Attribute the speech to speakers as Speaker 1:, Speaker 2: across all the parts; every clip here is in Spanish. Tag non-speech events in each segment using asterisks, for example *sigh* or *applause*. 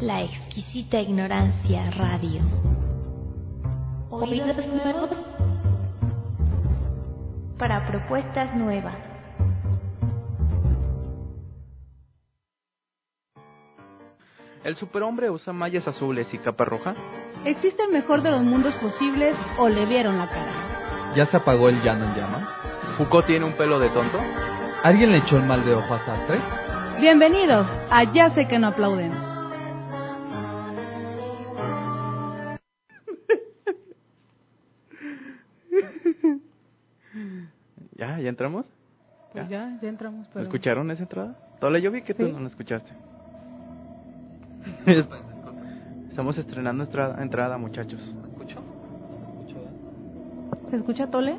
Speaker 1: La exquisita ignorancia radio. Oídos nuevos para propuestas nuevas.
Speaker 2: ¿El superhombre usa mallas azules y capa roja?
Speaker 3: ¿Existe el mejor de los mundos posibles o le vieron la cara?
Speaker 4: ¿Ya se apagó el llano en llamas?
Speaker 2: ¿Foucault tiene un pelo de tonto?
Speaker 4: ¿Alguien le echó el mal de ojo a Sartre?
Speaker 3: Bienvenidos a Ya sé que no aplauden.
Speaker 2: Entramos?
Speaker 3: Pues ya, ya entramos. Pero...
Speaker 2: ¿Escucharon esa entrada? Tola, yo vi que tú
Speaker 3: Sí.
Speaker 2: no la escuchaste. *laughs* Estamos estrenando nuestra entrada, muchachos.
Speaker 4: ¿Escucho?
Speaker 3: ¿Se escucha Tole?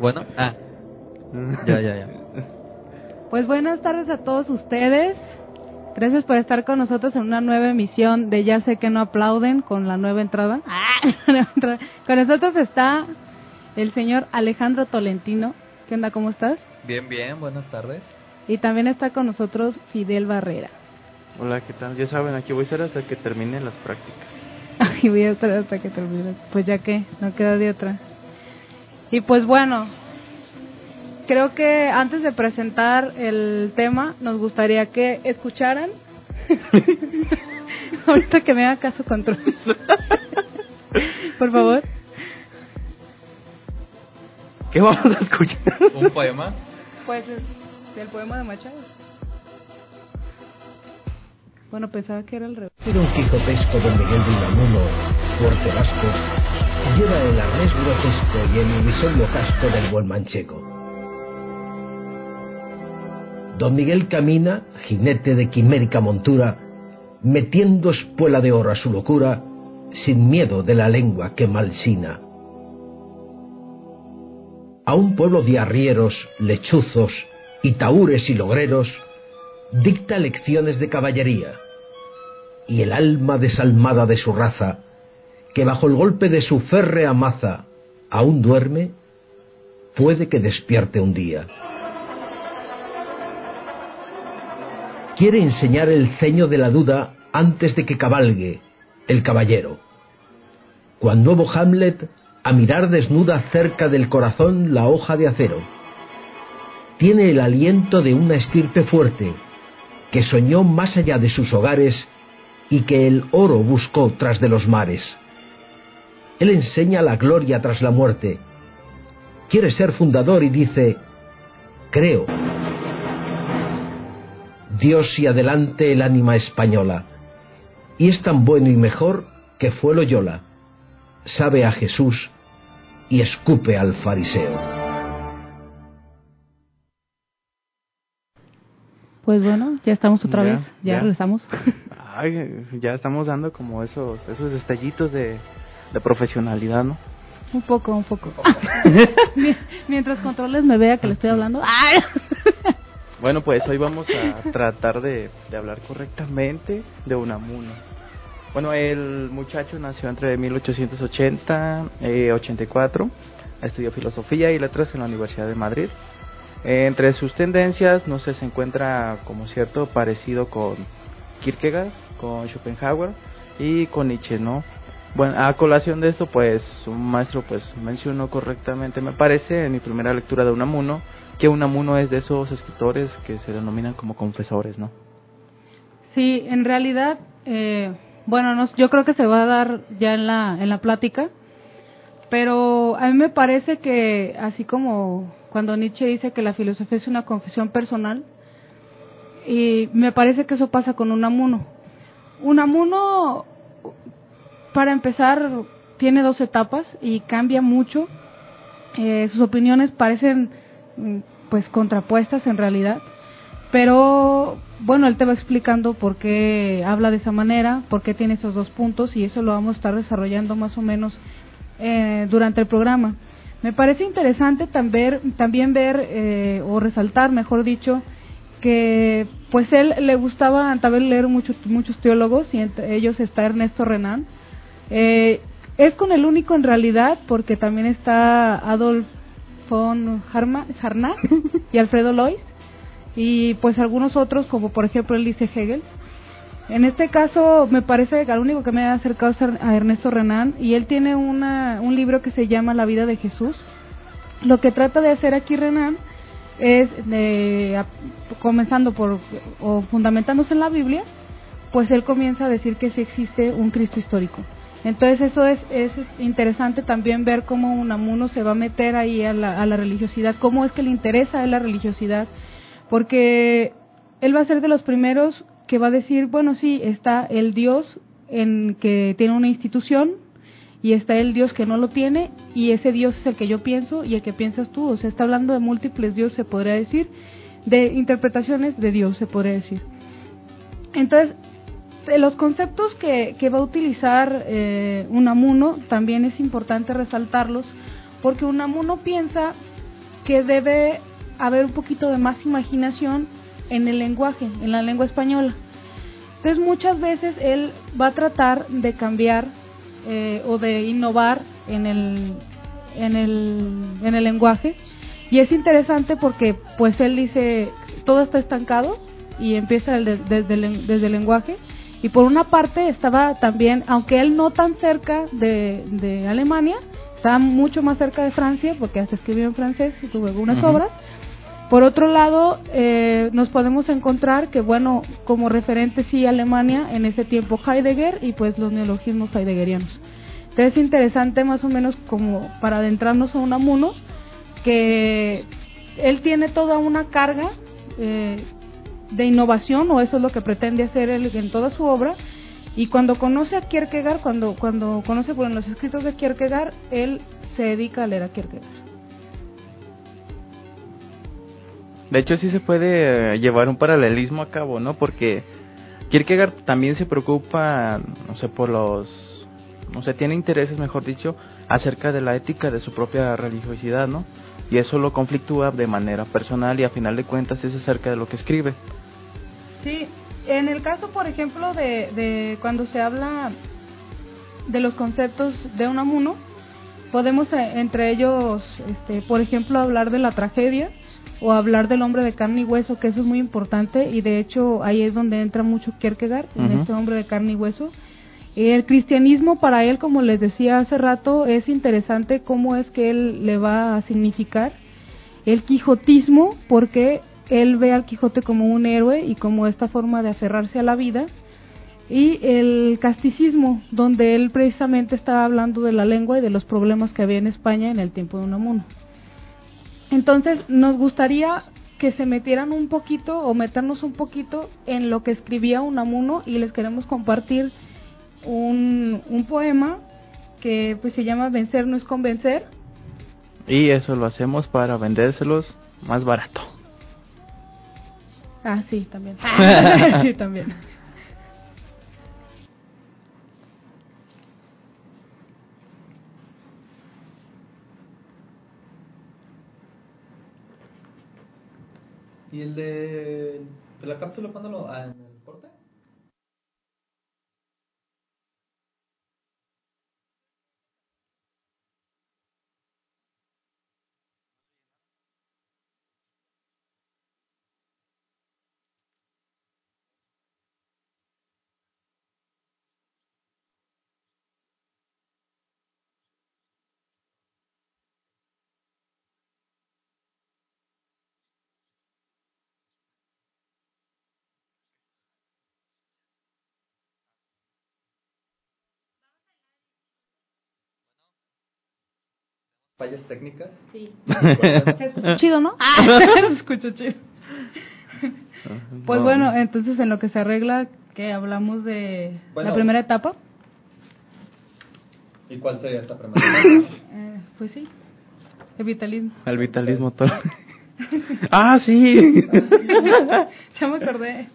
Speaker 4: Bueno, ah, ya, ya, ya.
Speaker 3: Pues buenas tardes a todos ustedes. Gracias por estar con nosotros en una nueva emisión de Ya sé que no aplauden con la nueva entrada. *laughs* con nosotros está el señor Alejandro Tolentino. ¿Qué onda? ¿Cómo estás?
Speaker 4: Bien, bien, buenas tardes.
Speaker 3: Y también está con nosotros Fidel Barrera.
Speaker 2: Hola, ¿qué tal? Ya saben, aquí voy a estar hasta que terminen las prácticas. *laughs*
Speaker 3: Y voy a estar hasta que termine. Pues ya que, no queda de otra. Y pues bueno, creo que antes de presentar el tema, nos gustaría que escucharan. *laughs* Ahorita que me haga caso control. *laughs* Por favor.
Speaker 2: ¿Qué vamos a escuchar?
Speaker 4: ¿Un poema?
Speaker 3: Pues el poema de Machado. Bueno, pensaba que era el revés.
Speaker 5: Era un quijotesco don Miguel de Unamuno, fuerte vasco, lleva el arnés grotesco y el bisoño casco del buen manchego. Don Miguel camina, jinete de quimérica montura, metiendo espuela de oro a su locura, sin miedo de la lengua que malsina. A un pueblo de arrieros, lechuzos, y taúres y logreros, dicta lecciones de caballería, y el alma desalmada de su raza, que bajo el golpe de su férrea maza aún duerme, puede que despierte un día. Quiere enseñar el ceño de la duda antes de que cabalgue el caballero. Cual nuevo Hamlet, a mirar desnuda cerca del corazón la hoja de acero. Tiene el aliento de una estirpe fuerte, que soñó más allá de sus hogares y que el oro buscó tras de los mares. Él enseña la gloria tras la muerte. Quiere ser fundador y dice, creo. Dios y adelante el ánima española. Y es tan bueno y mejor que fue Loyola. Sabe a Jesús y escupe al fariseo.
Speaker 3: Pues bueno, ya estamos otra
Speaker 2: Ya,
Speaker 3: vez. Ya,
Speaker 2: ya.
Speaker 3: regresamos. *laughs*
Speaker 2: Ay, ya estamos dando como esos esos detallitos de, de profesionalidad, ¿no?
Speaker 3: un poco, un poco. *laughs* *laughs* Mi- Mientras controles me vea que le estoy hablando. ¡Ay!
Speaker 2: Bueno, pues hoy vamos a tratar de, de hablar correctamente de Unamuno. Bueno, el muchacho nació entre 1880 y 84, estudió filosofía y letras en la Universidad de Madrid. Eh, entre sus tendencias, no sé, se encuentra como cierto parecido con Kierkegaard, con Schopenhauer y con Nietzsche, ¿no? Bueno, a colación de esto, pues un maestro pues mencionó correctamente, me parece, en mi primera lectura de Unamuno, que Unamuno es de esos escritores que se denominan como confesores, ¿no?
Speaker 3: Sí, en realidad, eh, bueno, no, yo creo que se va a dar ya en la, en la plática, pero a mí me parece que así como cuando Nietzsche dice que la filosofía es una confesión personal, y me parece que eso pasa con Unamuno. Unamuno, para empezar, tiene dos etapas y cambia mucho. Eh, sus opiniones parecen mm, pues contrapuestas en realidad. Pero bueno, él te va explicando por qué habla de esa manera, por qué tiene esos dos puntos y eso lo vamos a estar desarrollando más o menos eh, durante el programa. Me parece interesante también, ver eh, o resaltar, mejor dicho, que pues él le gustaba también leer muchos muchos teólogos y entre ellos está Ernesto Renan. Eh, es con el único en realidad porque también está Adolf von Harnack y Alfredo Lois y pues algunos otros, como por ejemplo él dice Hegel. En este caso, me parece que el único que me ha acercado es a Ernesto Renan, y él tiene una, un libro que se llama La vida de Jesús. Lo que trata de hacer aquí Renan es, comenzando por, o fundamentándose en la Biblia, pues él comienza a decir que sí existe un Cristo histórico. Entonces eso es, es interesante también ver cómo Unamuno se va a meter ahí a la, a la religiosidad, cómo es que le interesa a él la religiosidad, porque él va a ser de los primeros que va a decir, bueno, sí, está el Dios en que tiene una institución y está el Dios que no lo tiene y ese Dios es el que yo pienso y el que piensas tú, o sea, está hablando de múltiples dioses, se podría decir, de interpretaciones de Dios, se podría decir. Entonces, los conceptos que, que va a utilizar eh, Unamuno también es importante resaltarlos porque Unamuno piensa que debe haber un poquito de más imaginación en el lenguaje, en la lengua española. Entonces muchas veces él va a tratar de cambiar eh, o de innovar en el, en, el, en el lenguaje. Y es interesante porque pues él dice todo está estancado y empieza desde, el, desde el lenguaje. Y por una parte estaba también, aunque él no tan cerca de, de Alemania, estaba mucho más cerca de Francia porque hasta escribió en francés y tuvo algunas obras por otro lado, eh, nos podemos encontrar que, bueno, como referente sí Alemania, en ese tiempo Heidegger y pues los neologismos heideggerianos. Entonces es interesante más o menos como para adentrarnos a un amuno, que él tiene toda una carga eh, de innovación, o eso es lo que pretende hacer él en toda su obra, y cuando conoce a Kierkegaard, cuando, cuando conoce bueno, los escritos de Kierkegaard, él se dedica a leer a Kierkegaard.
Speaker 2: De hecho, sí se puede eh, llevar un paralelismo a cabo, ¿no? Porque Kierkegaard también se preocupa, no sé, por los, no sé, tiene intereses, mejor dicho, acerca de la ética de su propia religiosidad, ¿no? Y eso lo conflictúa de manera personal y a final de cuentas es acerca de lo que escribe.
Speaker 3: Sí, en el caso, por ejemplo, de, de cuando se habla de los conceptos de un amuno, podemos eh, entre ellos, este, por ejemplo, hablar de la tragedia, o hablar del hombre de carne y hueso, que eso es muy importante y de hecho ahí es donde entra mucho Kierkegaard, en este hombre de carne y hueso. El cristianismo para él, como les decía hace rato, es interesante cómo es que él le va a significar el quijotismo, porque él ve al Quijote como un héroe y como esta forma de aferrarse a la vida, y el casticismo, donde él precisamente estaba hablando de la lengua y de los problemas que había en España en el tiempo de Unamuno. Entonces, nos gustaría que se metieran un poquito o meternos un poquito en lo que escribía Unamuno y les queremos compartir un, un poema que pues se llama Vencer no es convencer.
Speaker 2: Y eso lo hacemos para vendérselos más barato.
Speaker 3: Ah, sí, también. *laughs* *laughs* sí, también.
Speaker 4: ¿Y el de, de la cápsula cuándo lo.? Ah, el corte? Fallas técnicas.
Speaker 3: Sí. *laughs* Se escucha chido, ¿no? Ah, *laughs* *laughs* se escucha chido. Pues bueno, entonces en lo que se arregla, que hablamos de la primera etapa.
Speaker 4: ¿Y cuál sería esta primera etapa?
Speaker 3: Eh, pues sí, el vitalismo.
Speaker 2: El vitalismo todo. ah, sí.
Speaker 3: ya me acordé.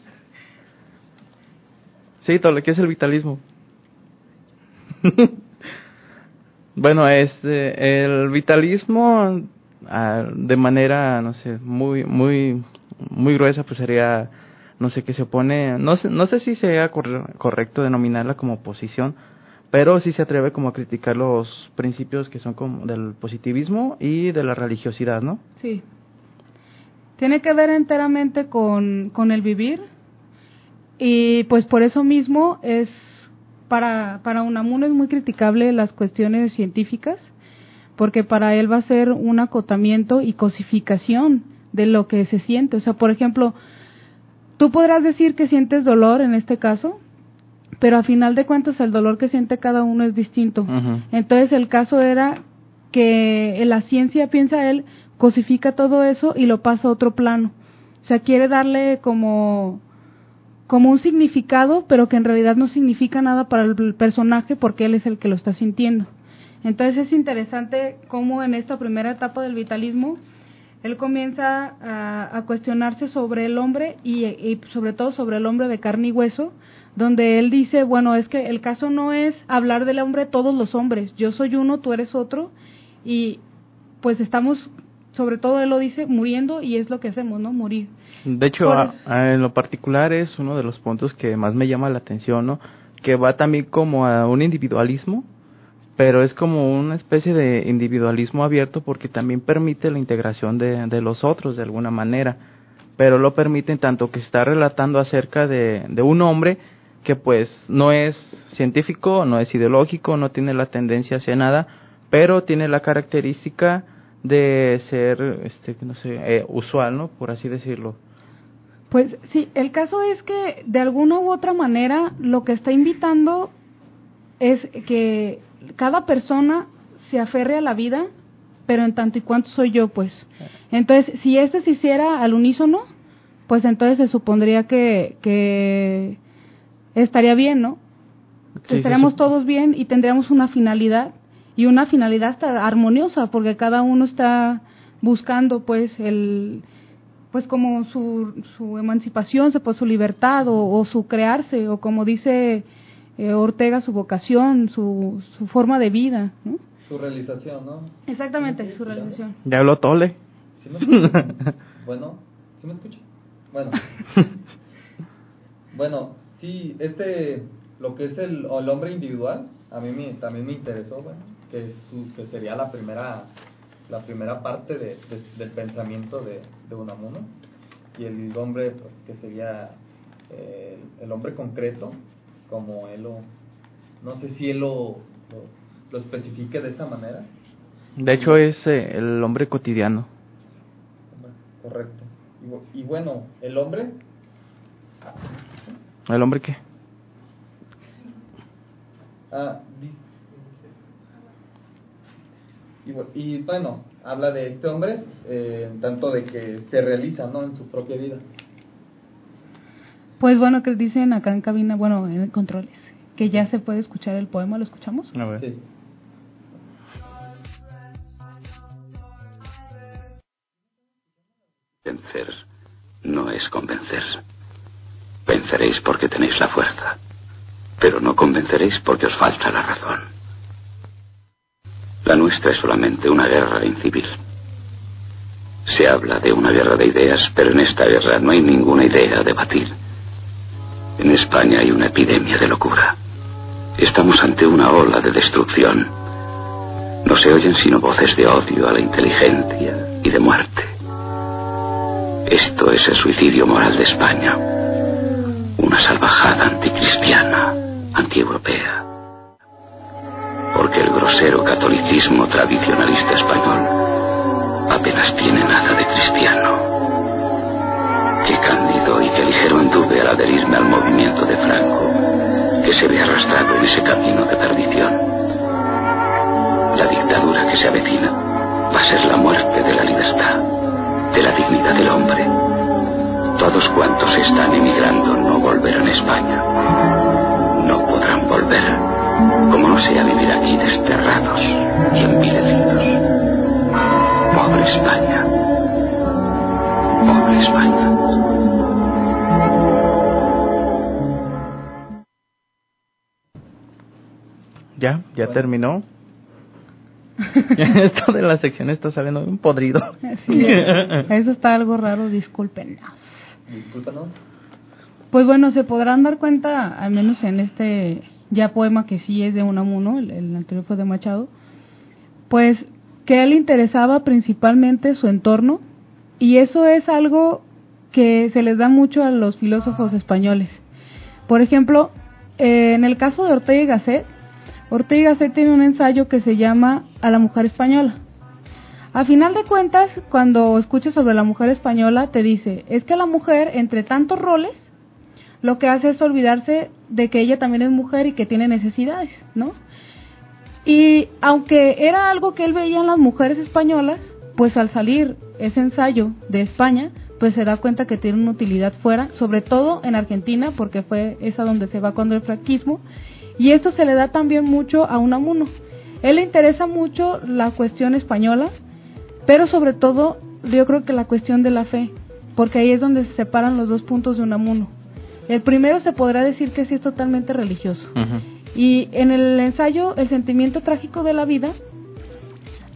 Speaker 2: Sí, todo lo que es el vitalismo. Bueno, este, el vitalismo ah, de manera, no sé, muy, muy, muy gruesa, pues sería, no sé, que se opone, no sé, no sé si sea correcto denominarla como oposición, pero sí se atreve como a criticar los principios que son como del positivismo y de la religiosidad, ¿no?
Speaker 3: Sí. tiene que ver enteramente con, con el vivir y pues por eso mismo es para, para Unamuno es muy criticable las cuestiones científicas porque para él va a ser un acotamiento y cosificación de lo que se siente. O sea, por ejemplo, tú podrás decir que sientes dolor en este caso, pero a final de cuentas el dolor que siente cada uno es distinto. Entonces el caso era que la ciencia, piensa él, cosifica todo eso y lo pasa a otro plano. O sea, quiere darle como como un significado, pero que en realidad no significa nada para el personaje porque él es el que lo está sintiendo. Entonces es interesante cómo en esta primera etapa del vitalismo él comienza a, cuestionarse sobre el hombre y, y, sobre todo sobre el hombre de carne y hueso, donde él dice, bueno, es que el caso no es hablar del hombre todos los hombres, yo soy uno, tú eres otro, y pues estamos, sobre todo él lo dice, muriendo y es lo que hacemos, ¿no? Morir.
Speaker 2: De hecho, en lo particular es uno de los puntos que más me llama la atención, ¿no? Que va también como a un individualismo, pero es como una especie de individualismo abierto porque también permite la integración de, de los otros de alguna manera, pero lo permite en tanto que está relatando acerca de, de un hombre que pues no es científico, no es ideológico, no tiene la tendencia hacia nada, pero tiene la característica de ser, este, no sé, eh, usual, ¿no? Por así decirlo.
Speaker 3: Pues sí, el caso es que de alguna u otra manera lo que está invitando es que cada persona se aferre a la vida, pero en tanto y cuanto soy yo, pues. Entonces, si este se hiciera al unísono, pues entonces se supondría que, que estaría bien, ¿no? Estaríamos todos bien y tendríamos una finalidad y una finalidad armoniosa porque cada uno está buscando pues el pues como su, su emancipación, pues su libertad o su crearse o como dice eh, Ortega su vocación, su, su forma de vida. ¿no?
Speaker 4: Su realización, ¿no?
Speaker 3: Exactamente, su realización.
Speaker 2: Ya habló Tole.
Speaker 4: ¿Sí me *laughs* bueno, ¿sí me escucha? Bueno. *laughs* bueno, sí, este, lo que es el, el hombre individual, a mí me, también me interesó, bueno, que, su, que sería la primera la primera parte de, del pensamiento de, de Unamuno y el hombre pues, que sería eh, el hombre concreto como él lo, no sé si él lo, lo, especifique de esa manera.
Speaker 2: De hecho es eh, el hombre cotidiano.
Speaker 4: Correcto. Y, bueno, el hombre...
Speaker 2: ¿El hombre qué?
Speaker 4: Ah, y, y, bueno, habla de este hombre, eh, tanto de que se realiza ¿no? en su propia vida.
Speaker 3: Pues bueno, que dicen acá en cabina, bueno, en controles, que ya se puede escuchar el poema, ¿lo escuchamos?
Speaker 2: A ver.
Speaker 4: Sí.
Speaker 6: Vencer no es convencer. Venceréis porque tenéis la fuerza, pero no convenceréis porque os falta la razón. La nuestra es solamente una guerra incivil. Se habla de una guerra de ideas, pero en esta guerra no hay ninguna idea a debatir. En España hay una epidemia de locura. Estamos ante una ola de destrucción. No se oyen sino voces de odio a la inteligencia y de muerte. Esto es el suicidio moral de España. Una salvajada anticristiana, antieuropea. El grosero catolicismo tradicionalista español apenas tiene nada de cristiano. Qué cándido y qué ligero anduve al adherirme al movimiento de Franco, que se ve arrastrado en ese camino de perdición. La dictadura que se avecina va a ser la muerte de la libertad, de la dignidad del hombre. Todos cuantos están emigrando no volverán a España. No podrán volver, como no sea vivir aquí desterrados y envilecidos. Pobre España. Pobre España.
Speaker 2: Ya, ya terminó. *laughs* Esto de la sección está saliendo un podrido.
Speaker 3: eso está algo raro, discúlpenos.
Speaker 4: Discúlpenos.
Speaker 3: Pues bueno, se podrán dar cuenta, al menos en este ya poema que sí es de Unamuno, el, el anterior fue de Machado, pues que él interesaba principalmente su entorno, Y eso es algo que se les da mucho a los filósofos españoles. Por ejemplo, eh, en el caso de Ortega y Gasset, Ortega y Gasset tiene un ensayo que se llama A la mujer española. A final de cuentas, cuando escuchas sobre la mujer española, te dice, es que la mujer, entre tantos roles, lo que hace es olvidarse de que ella también es mujer y que tiene necesidades, ¿no? Y aunque era algo que él veía en las mujeres españolas, pues al salir ese ensayo de España, pues se da cuenta que tiene una utilidad fuera, sobre todo en Argentina, porque fue esa donde se va cuando el franquismo, y esto se le da también mucho a Unamuno. Él le interesa mucho la cuestión española, pero sobre todo yo creo que la cuestión de la fe, porque ahí es donde se separan los dos puntos de Unamuno. El primero se podrá decir que sí es totalmente religioso. Y en el ensayo El sentimiento trágico de la vida,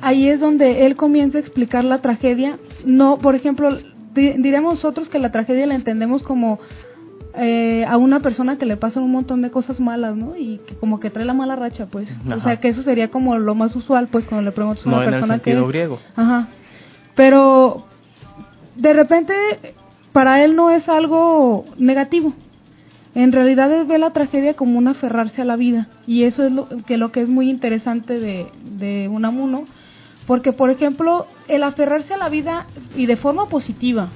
Speaker 3: ahí es donde él comienza a explicar la tragedia. No, por ejemplo, diríamos nosotros que la tragedia la entendemos como eh, a una persona que le pasan un montón de cosas malas, ¿no? Y que como que trae la mala racha, pues. O sea, que eso sería como lo más usual, pues, cuando le preguntas a una persona
Speaker 2: en el sentido griego.
Speaker 3: Ajá. Pero de repente para él no es algo negativo. En realidad él ve la tragedia como un aferrarse a la vida y eso es lo que lo que es muy interesante de de Unamuno, porque por ejemplo, el aferrarse a la vida y de forma positiva,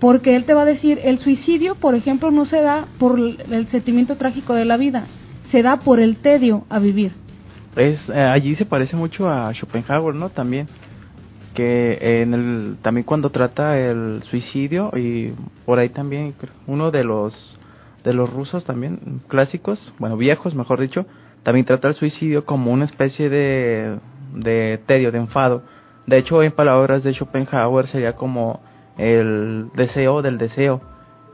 Speaker 3: porque él te va a decir, el suicidio, por ejemplo, no se da por el sentimiento trágico de la vida, se da por el tedio a vivir.
Speaker 2: Es, eh, allí se parece mucho a Schopenhauer, ¿no? También que en el también cuando trata el suicidio y por ahí también uno de los de los rusos también clásicos, bueno viejos mejor dicho, también trata el suicidio como una especie de de tedio, de enfado. De hecho, en palabras de Schopenhauer sería como el deseo del deseo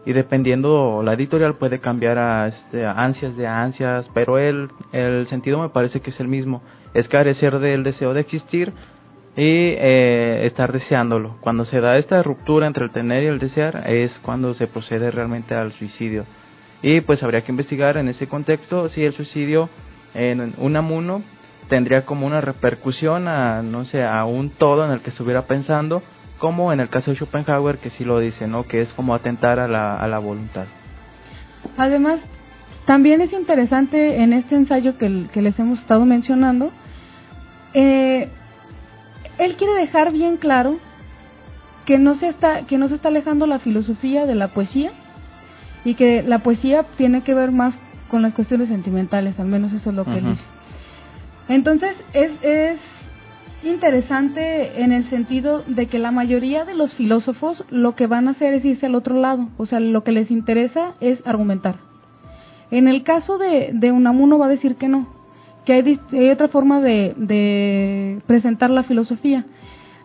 Speaker 2: y dependiendo la editorial puede cambiar a, este, ansias de ansias, pero el, el sentido me parece que es el mismo, es carecer del deseo de existir y eh, estar deseándolo. Cuando se da esta ruptura entre el tener y el desear es cuando se procede realmente al suicidio. Y pues habría que investigar en ese contexto si el suicidio en un amuno tendría como una repercusión a, no sé, a un todo en el que estuviera pensando como en el caso de Schopenhauer que sí lo dice, ¿no? Que es como atentar a la, a la voluntad.
Speaker 3: Además, también es interesante en este ensayo que, que les hemos estado mencionando, eh, él quiere dejar bien claro que no se está que no se está alejando la filosofía de la poesía y que la poesía tiene que ver más con las cuestiones sentimentales, al menos eso es lo que él dice. Entonces, es, es interesante en el sentido de que la mayoría de los filósofos lo que van a hacer es irse al otro lado, o sea, lo que les interesa es argumentar. En el caso de, de Unamuno va a decir que no, que hay, otra forma de, presentar la filosofía.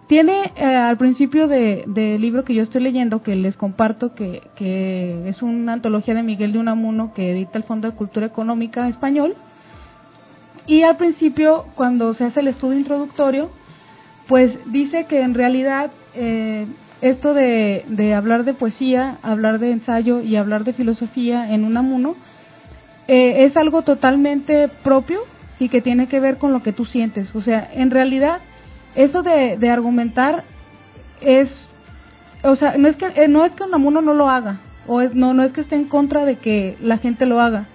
Speaker 3: Tiene eh, al principio del de libro que yo estoy leyendo, que les comparto, que, es una antología de Miguel de Unamuno que edita el Fondo de Cultura Económica Español, y al principio, cuando se hace el estudio introductorio, pues dice que en realidad eh, esto de, de, hablar de poesía, hablar de ensayo y hablar de filosofía en Unamuno eh, es algo totalmente propio y que tiene que ver con lo que tú sientes. O sea, en realidad, eso de, de argumentar es, o sea, no es que eh, no es que Unamuno no lo haga, o no no es que esté en contra de que la gente lo haga,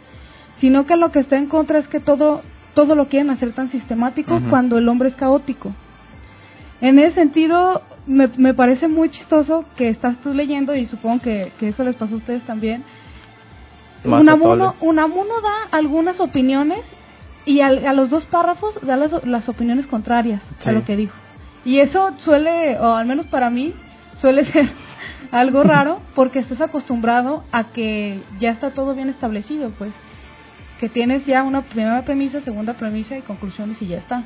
Speaker 3: sino que lo que está en contra es que todo todo lo quieren hacer tan sistemático cuando el hombre es caótico. En ese sentido, me, me parece muy chistoso que estás tú leyendo y supongo que, que eso les pasó a ustedes también. Unamuno, Unamuno da algunas opiniones y a los dos párrafos da las, las opiniones contrarias a lo que dijo. Y eso suele, o al menos para mí, suele *laughs* ser algo raro porque estás acostumbrado a que ya está todo bien establecido, pues. Que tienes ya una primera premisa, segunda premisa y conclusiones y ya está.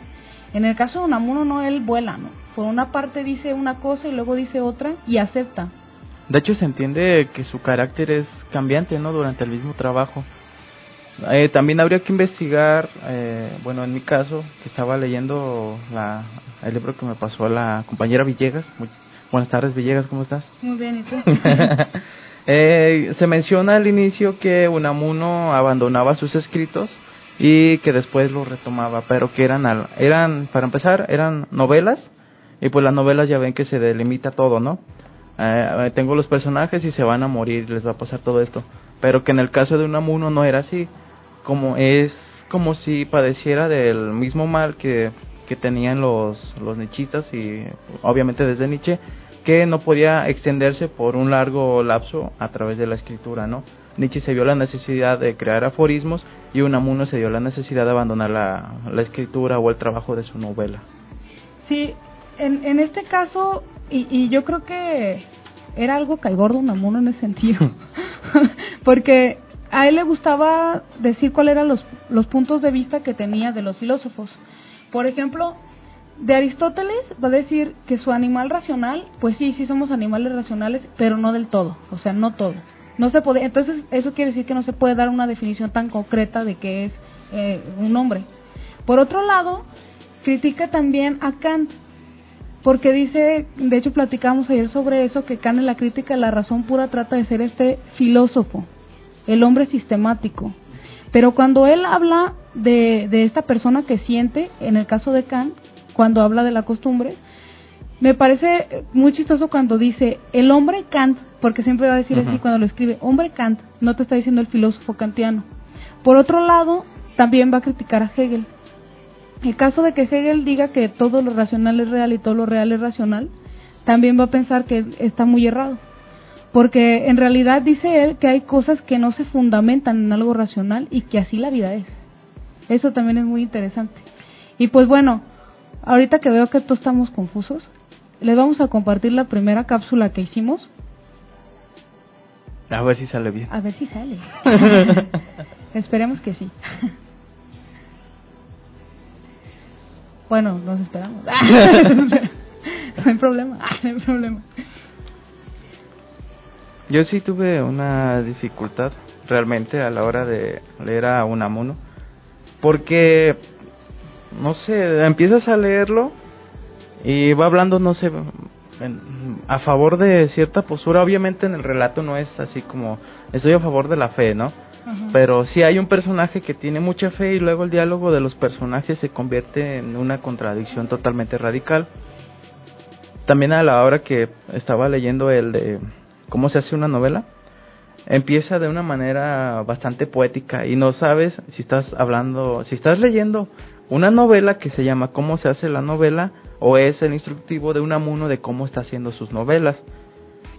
Speaker 3: En el caso de Unamuno no, él vuela, ¿no? Por una parte dice una cosa y luego dice otra y acepta.
Speaker 2: De hecho se entiende que su carácter es cambiante, ¿no? Durante el mismo trabajo. Eh, también habría que investigar, eh, bueno, en mi caso, que estaba leyendo la, el libro que me pasó la compañera Villegas. buenas tardes, Villegas, ¿cómo estás?
Speaker 3: Muy bien, ¿y tú? *laughs*
Speaker 2: eh, se menciona al inicio que Unamuno abandonaba sus escritos y que después los retomaba, pero que eran, eran para empezar, eran novelas Y pues las novelas ya ven que se delimita todo, ¿no? Eh, tengo los personajes y se van a morir, les va a pasar todo esto. Pero que en el caso de Unamuno no era así. Como es como si padeciera del mismo mal que, que tenían los, los nichistas y obviamente desde Nietzsche, que no podía extenderse por un largo lapso a través de la escritura, ¿no? Nietzsche se vio la necesidad de crear aforismos y Unamuno se dio la necesidad de abandonar la, la escritura o el trabajo de su novela.
Speaker 3: Sí, en, en este caso, y, y yo creo que era algo caigordo Unamuno en ese sentido, *laughs* porque a él le gustaba decir cuáles eran los, los puntos de vista que tenía de los filósofos. Por ejemplo, de Aristóteles va a decir que su animal racional, pues sí, sí somos animales racionales, pero no del todo, o sea, no todo. No se puede, entonces eso quiere decir que no se puede dar una definición tan concreta de qué es eh, un hombre. Por otro lado, critica también a Kant, porque dice, de hecho platicamos ayer sobre eso, que Kant en la crítica de la razón pura trata de ser este filósofo, el hombre sistemático. Pero cuando él habla de, de esta persona que siente, en el caso de Kant, cuando habla de la costumbre, me parece muy chistoso cuando dice el hombre Kant, porque siempre va a decir así cuando lo escribe, hombre Kant, no te está diciendo el filósofo kantiano. Por otro lado, también va a criticar a Hegel. El caso de que Hegel diga que todo lo racional es real y todo lo real es racional, también va a pensar que está muy errado. Porque en realidad dice él que hay cosas que no se fundamentan en algo racional y que así la vida es. Eso también es muy interesante. Y pues bueno, ahorita que veo que todos estamos confusos, les vamos a compartir la primera cápsula que hicimos.
Speaker 2: A ver si sale bien.
Speaker 3: A ver si sale. *laughs* Esperemos que sí. bueno, nos esperamos. *laughs* no hay problema, no hay problema.
Speaker 2: Yo sí tuve una dificultad realmente a la hora de leer a Unamuno, porque, no sé, empiezas a leerlo y va hablando, no sé, en- a favor de cierta postura. Obviamente en el relato no es así como estoy a favor de la fe, ¿no?
Speaker 3: Ajá.
Speaker 2: Pero sí hay un personaje que tiene mucha fe y luego el diálogo de los personajes se convierte en una contradicción totalmente radical. También a la hora que estaba leyendo el de cómo se hace una novela, empieza de una manera bastante poética y no sabes si estás hablando, si estás leyendo una novela que se llama Cómo se hace la novela o es el instructivo de Unamuno de cómo está haciendo sus novelas.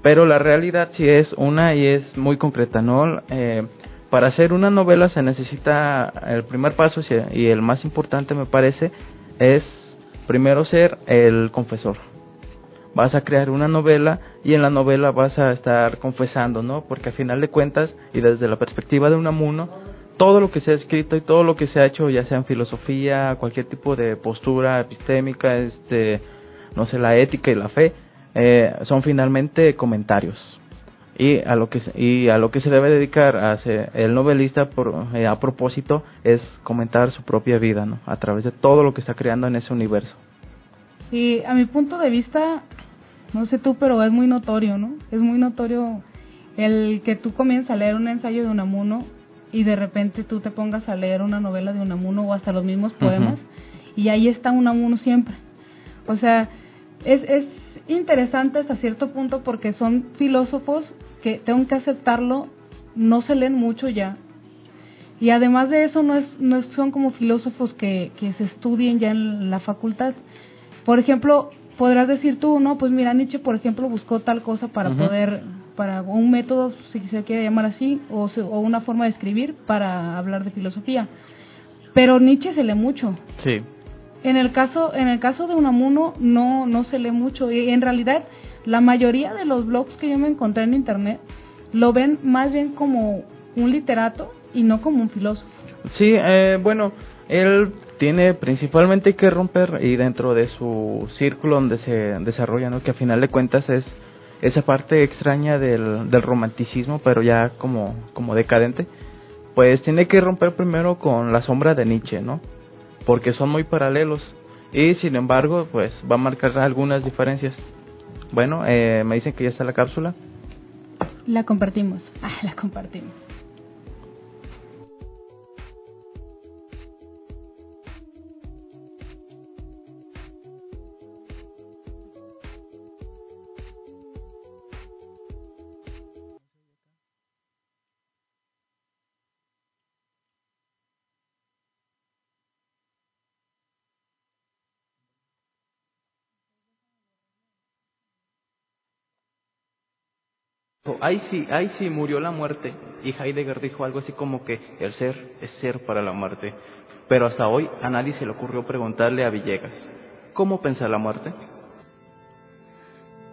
Speaker 2: Pero la realidad sí es una y es muy concreta, ¿no? Eh, para hacer una novela se necesita el primer paso y el más importante me parece es primero ser el confesor. Vas a crear una novela y en la novela vas a estar confesando, ¿no? Porque al final de cuentas y desde la perspectiva de Unamuno, todo lo que se ha escrito y todo lo que se ha hecho, ya sea en filosofía, cualquier tipo de postura epistémica, este, no sé, la ética y la fe, eh, son finalmente comentarios. Y a lo que y a lo que se debe dedicar a se- el novelista por, eh, a propósito es comentar su propia vida no a través de todo lo que está creando en ese universo.
Speaker 3: Sí, a mi punto de vista, no sé tú, pero es muy notorio, ¿no? Es muy notorio el que tú comienzas a leer un ensayo de Unamuno y de repente tú te pongas a leer una novela de Unamuno o hasta los mismos poemas y ahí está Unamuno siempre. O sea, es, es interesante hasta cierto punto porque son filósofos que tengo que aceptarlo, no se leen mucho ya. Y además de eso, no, es, no son como filósofos que, que se estudien ya en la facultad. Por ejemplo, podrás decir tú, no, pues mira, Nietzsche, por ejemplo, buscó tal cosa para poder, para un método, si se quiere llamar así, o, se- o una forma de escribir para hablar de filosofía. Pero Nietzsche se lee mucho.
Speaker 2: sí
Speaker 3: En el caso, en el caso de Unamuno no, no se lee mucho y en realidad la mayoría de los blogs que yo me encontré en internet lo ven más bien como un literato y no como un filósofo.
Speaker 2: sí eh, bueno él tiene principalmente que romper y dentro de su círculo donde se desarrolla no que a final de cuentas es esa parte extraña del, romanticismo pero ya como como decadente pues tiene que romper primero con la sombra de Nietzsche no porque son muy paralelos y sin embargo pues va a marcar algunas diferencias bueno eh, me dicen que ya está la cápsula
Speaker 3: La compartimos. Ah, la compartimos.
Speaker 2: Ahí sí, ahí sí murió la muerte. Y Heidegger dijo algo así como que el ser es ser para la muerte. Pero hasta hoy a nadie se le ocurrió preguntarle a Villegas, ¿cómo pensar la muerte?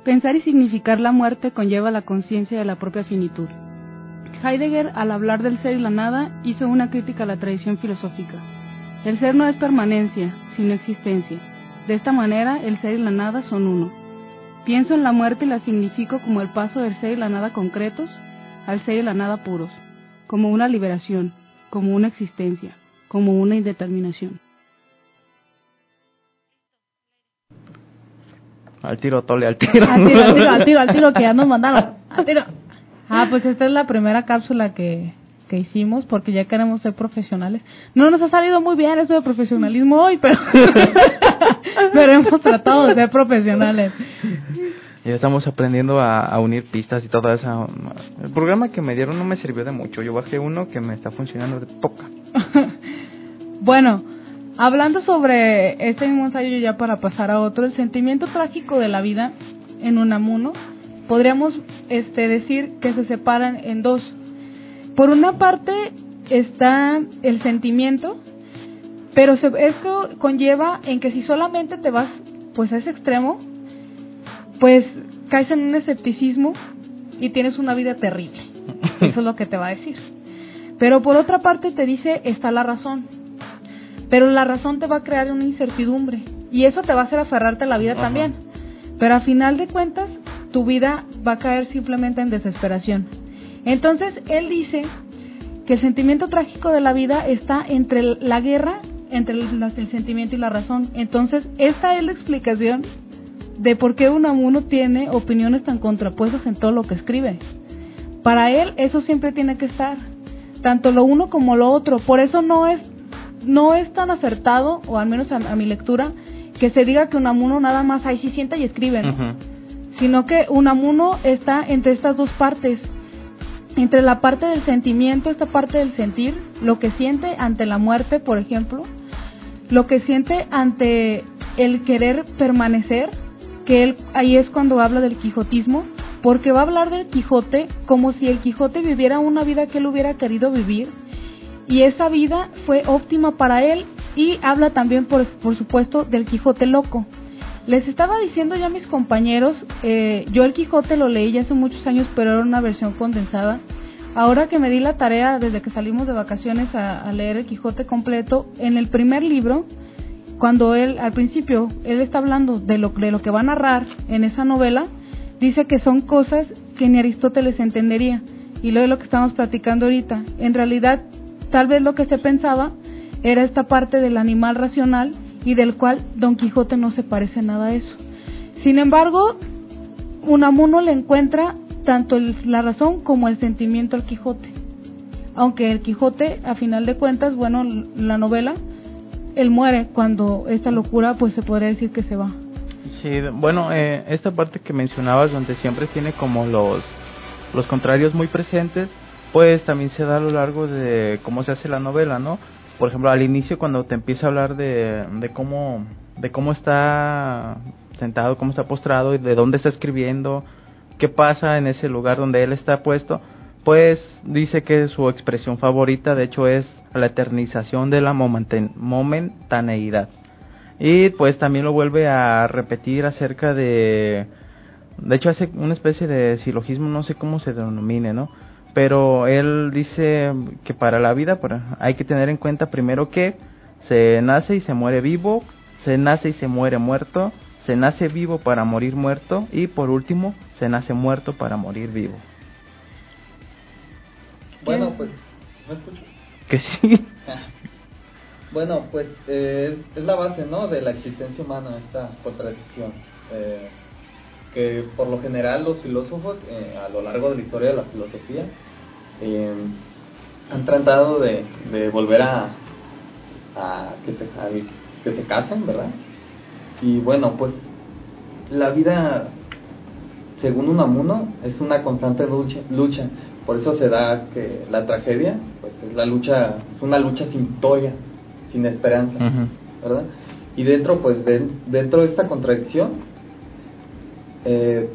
Speaker 3: Pensar y significar la muerte conlleva la conciencia de la propia finitud. Heidegger, al hablar del ser y la nada, hizo una crítica a la tradición filosófica. El ser no es permanencia, sino existencia. De esta manera, el ser y la nada son uno. Pienso en la muerte y la significo como el paso del ser y la nada concretos al ser y la nada puros, como una liberación, como una existencia, como una indeterminación.
Speaker 2: Al tiro, tole, al tiro.
Speaker 7: Al tiro, al tiro, al tiro, al tiro, que ya nos mandaron. *laughs* Al tiro. Ah, pues esta es la primera cápsula que, que hicimos porque ya queremos ser profesionales. No nos ha salido muy bien eso de profesionalismo hoy, pero, *laughs* pero hemos tratado de ser profesionales.
Speaker 2: Ya estamos aprendiendo a, a, unir pistas y toda esa... El programa que me dieron no me sirvió de mucho. Yo bajé uno que me está funcionando de poca. *laughs*
Speaker 3: bueno, hablando sobre este mismo ensayo ya para pasar a otro, el sentimiento trágico de la vida en Unamuno, podríamos este, decir que se separan en dos. Por una parte está el sentimiento, pero se, esto conlleva en que si solamente te vas pues a ese extremo, pues caes en un escepticismo y tienes una vida terrible. *laughs* Eso es lo que te va a decir. Pero por otra parte te dice, está la razón. Pero la razón te va a crear una incertidumbre y eso te va a hacer aferrarte a la vida Ajá. también. Pero a final de cuentas, tu vida va a caer simplemente en desesperación. Entonces, él dice que el sentimiento trágico de la vida está entre la guerra, entre el, el sentimiento y la razón. Entonces, esta es la explicación de por qué Unamuno tiene opiniones tan contrapuestas en todo lo que escribe. Para él eso siempre tiene que estar, tanto lo uno como lo otro. Por eso no es no es tan acertado, o al menos a, a mi lectura, que se diga que Unamuno nada más ahí sí sienta y escribe, ¿no? Uh -huh. Sino que Unamuno está entre estas dos partes, entre la parte del sentimiento, esta parte del sentir, lo que siente ante la muerte, por ejemplo, lo que siente ante el querer permanecer, que él ahí es cuando habla del quijotismo, porque va a hablar del Quijote como si el Quijote viviera una vida que él hubiera querido vivir y esa vida fue óptima para él y habla también por, por supuesto del Quijote loco. Les estaba diciendo ya a mis compañeros, eh, yo el Quijote lo leí ya hace muchos años, pero era una versión condensada. Ahora que me di la tarea desde que salimos de vacaciones a, leer el Quijote completo, en el primer libro, cuando él, al principio, él está hablando de lo, de lo que va a narrar en esa novela, dice que son cosas que ni Aristóteles entendería. Y lo de lo que estamos platicando ahorita. En realidad, tal vez lo que se pensaba era esta parte del animal racional y del cual Don Quijote no se parece nada a eso. Sin embargo, Unamuno le encuentra tanto el, la razón como el sentimiento al Quijote. Aunque el Quijote, a final de cuentas, bueno, la novela, él muere cuando esta locura, pues se podría decir que se va.
Speaker 2: Sí, bueno, eh, esta parte que mencionabas, donde siempre tiene como los, los contrarios muy presentes, pues también se da a lo largo de cómo se hace la novela, ¿no? Por ejemplo, al inicio cuando te empieza a hablar de, cómo de cómo está sentado, cómo está postrado y de dónde está escribiendo, qué pasa en ese lugar donde él está puesto, pues dice que su expresión favorita de hecho es la eternización de la momentaneidad. Y pues también lo vuelve a repetir acerca de de hecho hace una especie de silogismo, no sé cómo se denomine, ¿no? Pero él dice que para la vida hay que tener en cuenta primero que se nace y se muere vivo, se nace y se muere muerto, se nace vivo para morir muerto y por último se nace muerto para morir vivo.
Speaker 4: Bueno, pues, ¿me escucho?
Speaker 2: Que sí. *laughs*
Speaker 4: bueno, pues eh, es la base, ¿no? De la existencia humana esta contradicción. Eh, que por lo general los filósofos eh, a lo largo de la historia de la filosofía eh, han tratado de, de volver a, a, que se, a, que se casen, ¿verdad? Y bueno, pues la vida, según Unamuno, es una constante lucha, lucha. Por eso se da que la tragedia, pues es la lucha, es una lucha sin victoria, sin esperanza, uh -huh. ¿verdad? Y dentro, pues, de, dentro de esta contradicción, eh,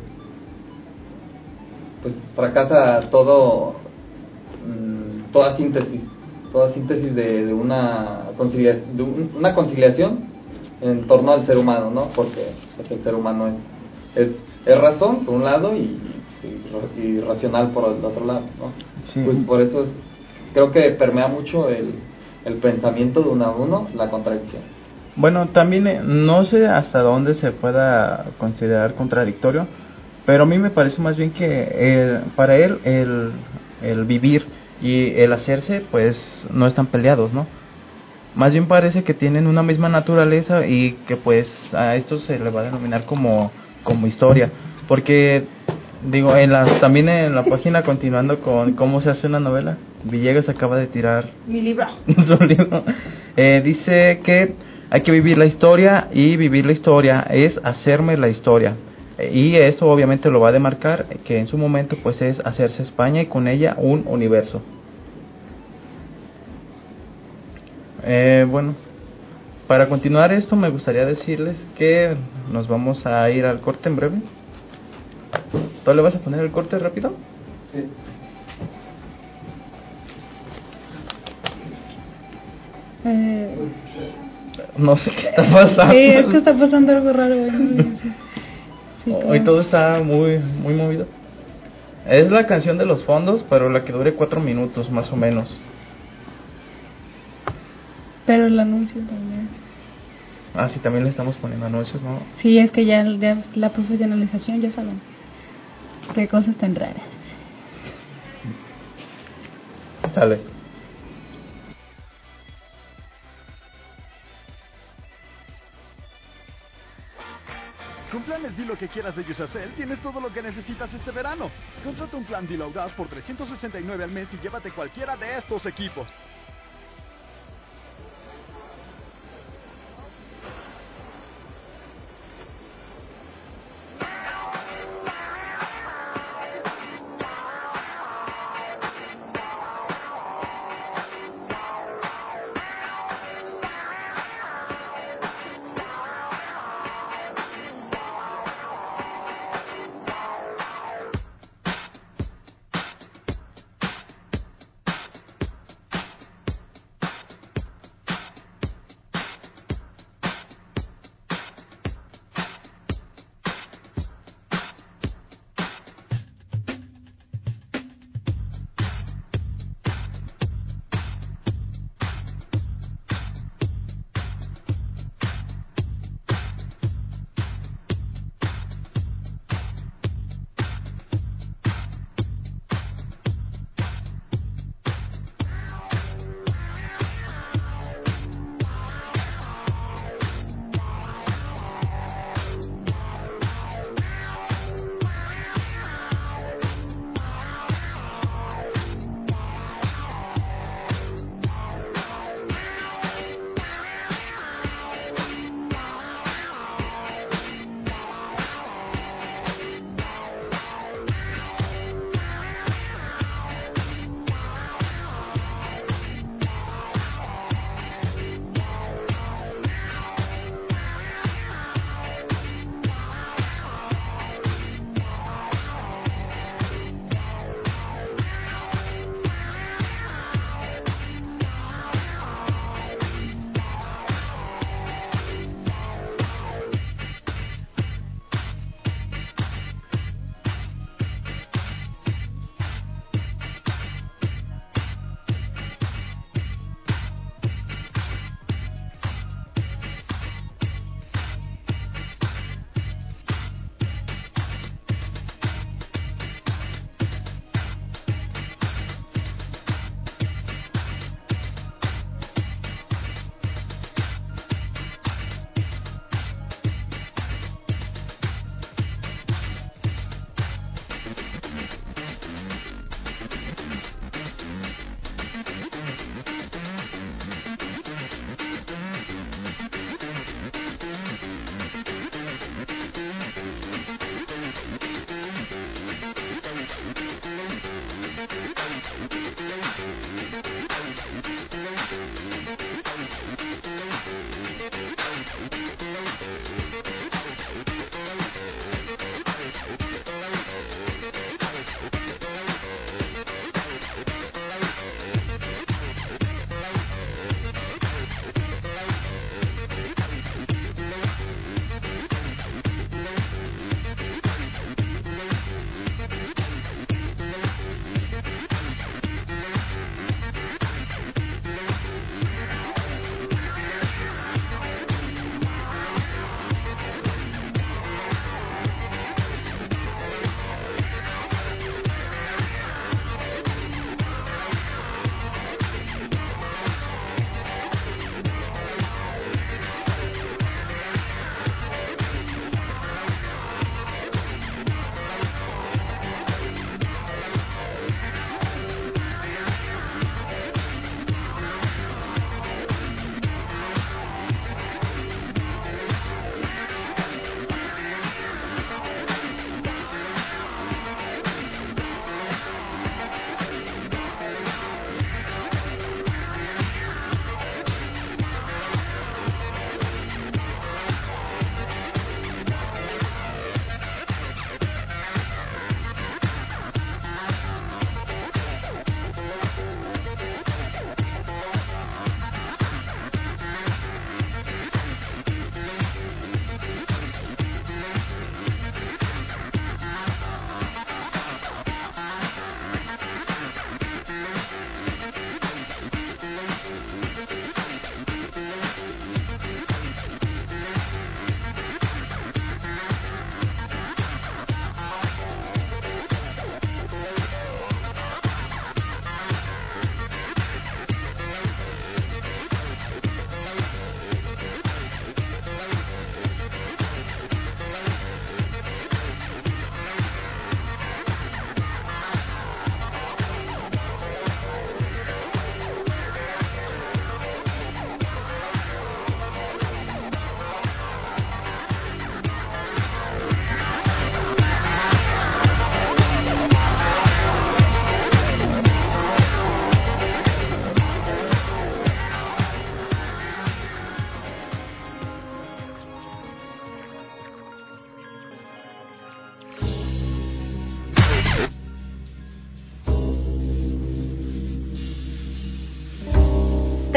Speaker 4: pues fracasa todo, mm, toda síntesis, toda síntesis de, de una, concilia- de un- una conciliación en torno al ser humano, ¿no? Porque pues, el ser humano es, es, es razón por un lado y, y, y racional por el otro lado, ¿no?
Speaker 2: Sí.
Speaker 4: Pues por eso es- creo que permea mucho el, el pensamiento de uno a uno, la contradicción.
Speaker 2: Bueno, también eh, no sé hasta dónde se pueda considerar contradictorio, pero a mí me parece más bien que el- para él el, el vivir y el hacerse pues no están peleados, ¿no? Más bien parece que tienen una misma naturaleza y que pues a esto se le va a denominar como, como historia, porque digo, en las, también en la página continuando con cómo se hace una novela, Villegas acaba de tirar
Speaker 7: Mi libro. *laughs*
Speaker 2: su libro, eh, dice que hay que vivir la historia y vivir la historia es hacerme la historia. Y esto obviamente lo va a demarcar que en su momento pues es hacerse España y con ella un universo. Eh, bueno, para continuar esto me gustaría decirles que nos vamos a ir al corte en breve. ¿Tú le vas a poner el corte rápido?
Speaker 4: Sí.
Speaker 7: Eh,
Speaker 2: No sé qué está pasando.
Speaker 7: sí, es que está pasando algo raro hoy.
Speaker 2: todo está muy, muy movido. Es la canción de los fondos, pero la que dure cuatro minutos más o menos.
Speaker 7: Pero el anuncio también.
Speaker 2: Ah, sí, también le estamos poniendo anuncios, ¿no?
Speaker 7: Sí, es que ya, ya la profesionalización, ya saben. Qué cosas tan raras.
Speaker 2: Sale.
Speaker 8: Con planes Di lo que quieras de Yusacel, tienes todo lo que necesitas este verano. Contrata un plan Dilo Audaz por 369 al mes y llévate cualquiera de estos equipos.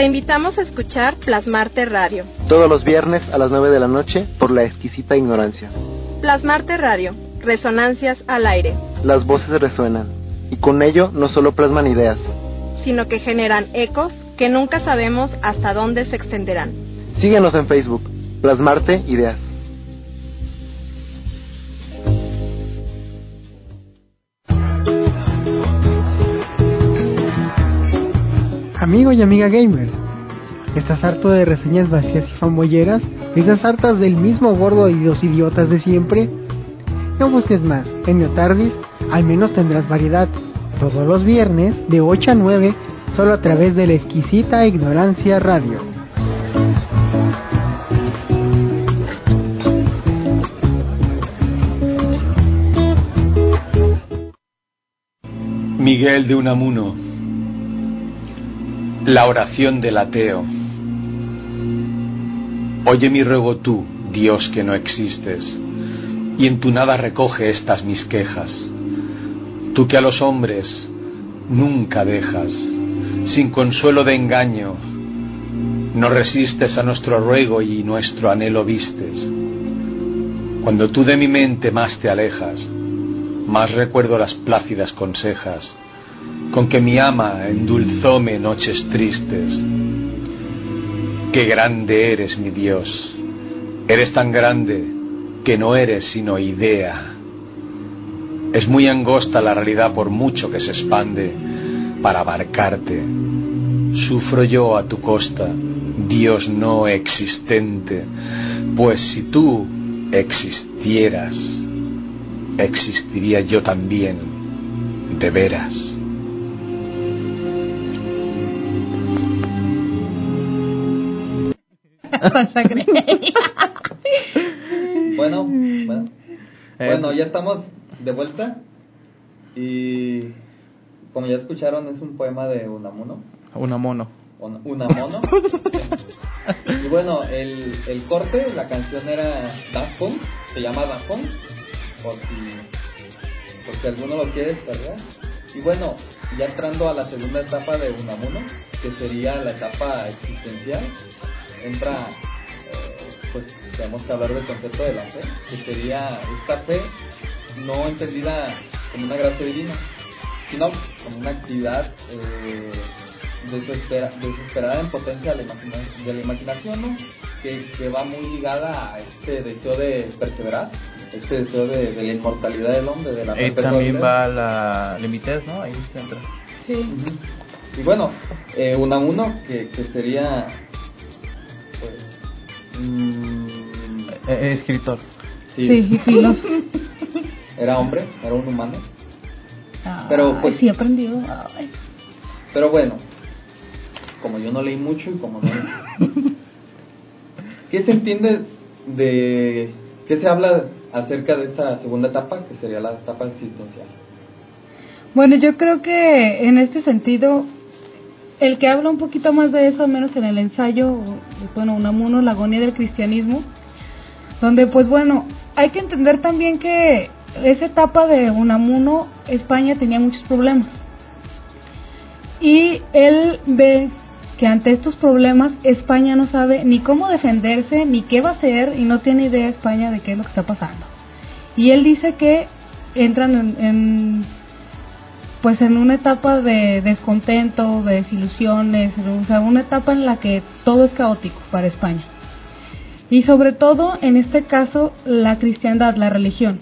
Speaker 9: Te invitamos a escuchar Plasmarte Radio.
Speaker 10: Todos los viernes a las 9 de la noche por la exquisita ignorancia.
Speaker 9: Plasmarte Radio. Resonancias al aire.
Speaker 10: Las voces resuenan y con ello no solo plasman ideas,
Speaker 9: sino que generan ecos que nunca sabemos hasta dónde se extenderán.
Speaker 10: Síguenos en Facebook, Plasmarte Ideas.
Speaker 11: Amigo y amiga gamer, ¿estás harto de reseñas vacías y famolleras? ¿Estás hartas del mismo gordo y los idiotas de siempre? No busques más, en Neotardis al menos tendrás variedad. Todos los viernes de 8 a 9, solo a través de la exquisita Ignorancia Radio.
Speaker 12: Miguel de Unamuno La oración del ateo Oye mi ruego tú, Dios que no existes, y en tu nada recoge estas mis quejas. Tú que a los hombres nunca dejas, sin consuelo de engaño, no resistes a nuestro ruego y nuestro anhelo vistes. Cuando tú de mi mente más te alejas, más recuerdo las plácidas consejas con que mi ama endulzóme noches tristes. Qué grande eres, mi Dios, eres tan grande que no eres sino idea. Es muy angosta la realidad por mucho que se expande para abarcarte. Sufro yo a tu costa, Dios no existente, pues si tú existieras, existiría yo también, de veras. *laughs* *laughs*
Speaker 4: bueno, bueno, bueno, ya estamos de vuelta y como ya escucharon es un poema de Unamuno.
Speaker 2: Unamuno.
Speaker 4: Un- Unamono. *laughs* y bueno, el, el corte, la canción era Daft Punk, se llama Daft Punk, por si, por si alguno lo quiere descargar. Y bueno, ya entrando a la segunda etapa de Unamuno, que sería la etapa existencial, entra, eh, pues tenemos que hablar del concepto de la fe, que sería esta fe no entendida como una gracia divina, sino como una actividad eh, desespera- desesperada en potencia de la, imagina- de la imaginación, ¿no? que, que va muy ligada a este deseo de perseverar, este deseo de, de la inmortalidad del hombre, de la
Speaker 2: Y también va la limitez, ¿no? Ahí se entra.
Speaker 3: Sí.
Speaker 4: Y bueno, eh, una uno que, que sería mm,
Speaker 2: Eh, escritor.
Speaker 4: sí,
Speaker 3: Sí, y filósofo. *laughs*
Speaker 4: era hombre, era un humano.
Speaker 3: Ay,
Speaker 4: Pero, pues-
Speaker 3: sí he aprendido. Ay.
Speaker 4: Pero bueno, como yo no leí mucho y como no... *laughs* ¿Qué se entiende de... ¿Qué se habla acerca de esta segunda etapa, que sería la etapa existencial?
Speaker 3: Bueno, yo creo que en este sentido, el que habla un poquito más de eso, al menos en el ensayo, bueno, Unamuno, la agonía del cristianismo, donde pues bueno, hay que entender también que esa etapa de Unamuno, España tenía muchos problemas. Y él ve que ante estos problemas España no sabe ni cómo defenderse, ni qué va a hacer, y no tiene idea España de qué es lo que está pasando. Y él dice que entran en, en pues en una etapa de descontento, de desilusiones, o sea, una etapa en la que todo es caótico para España. Y sobre todo, en este caso, la cristiandad, la religión.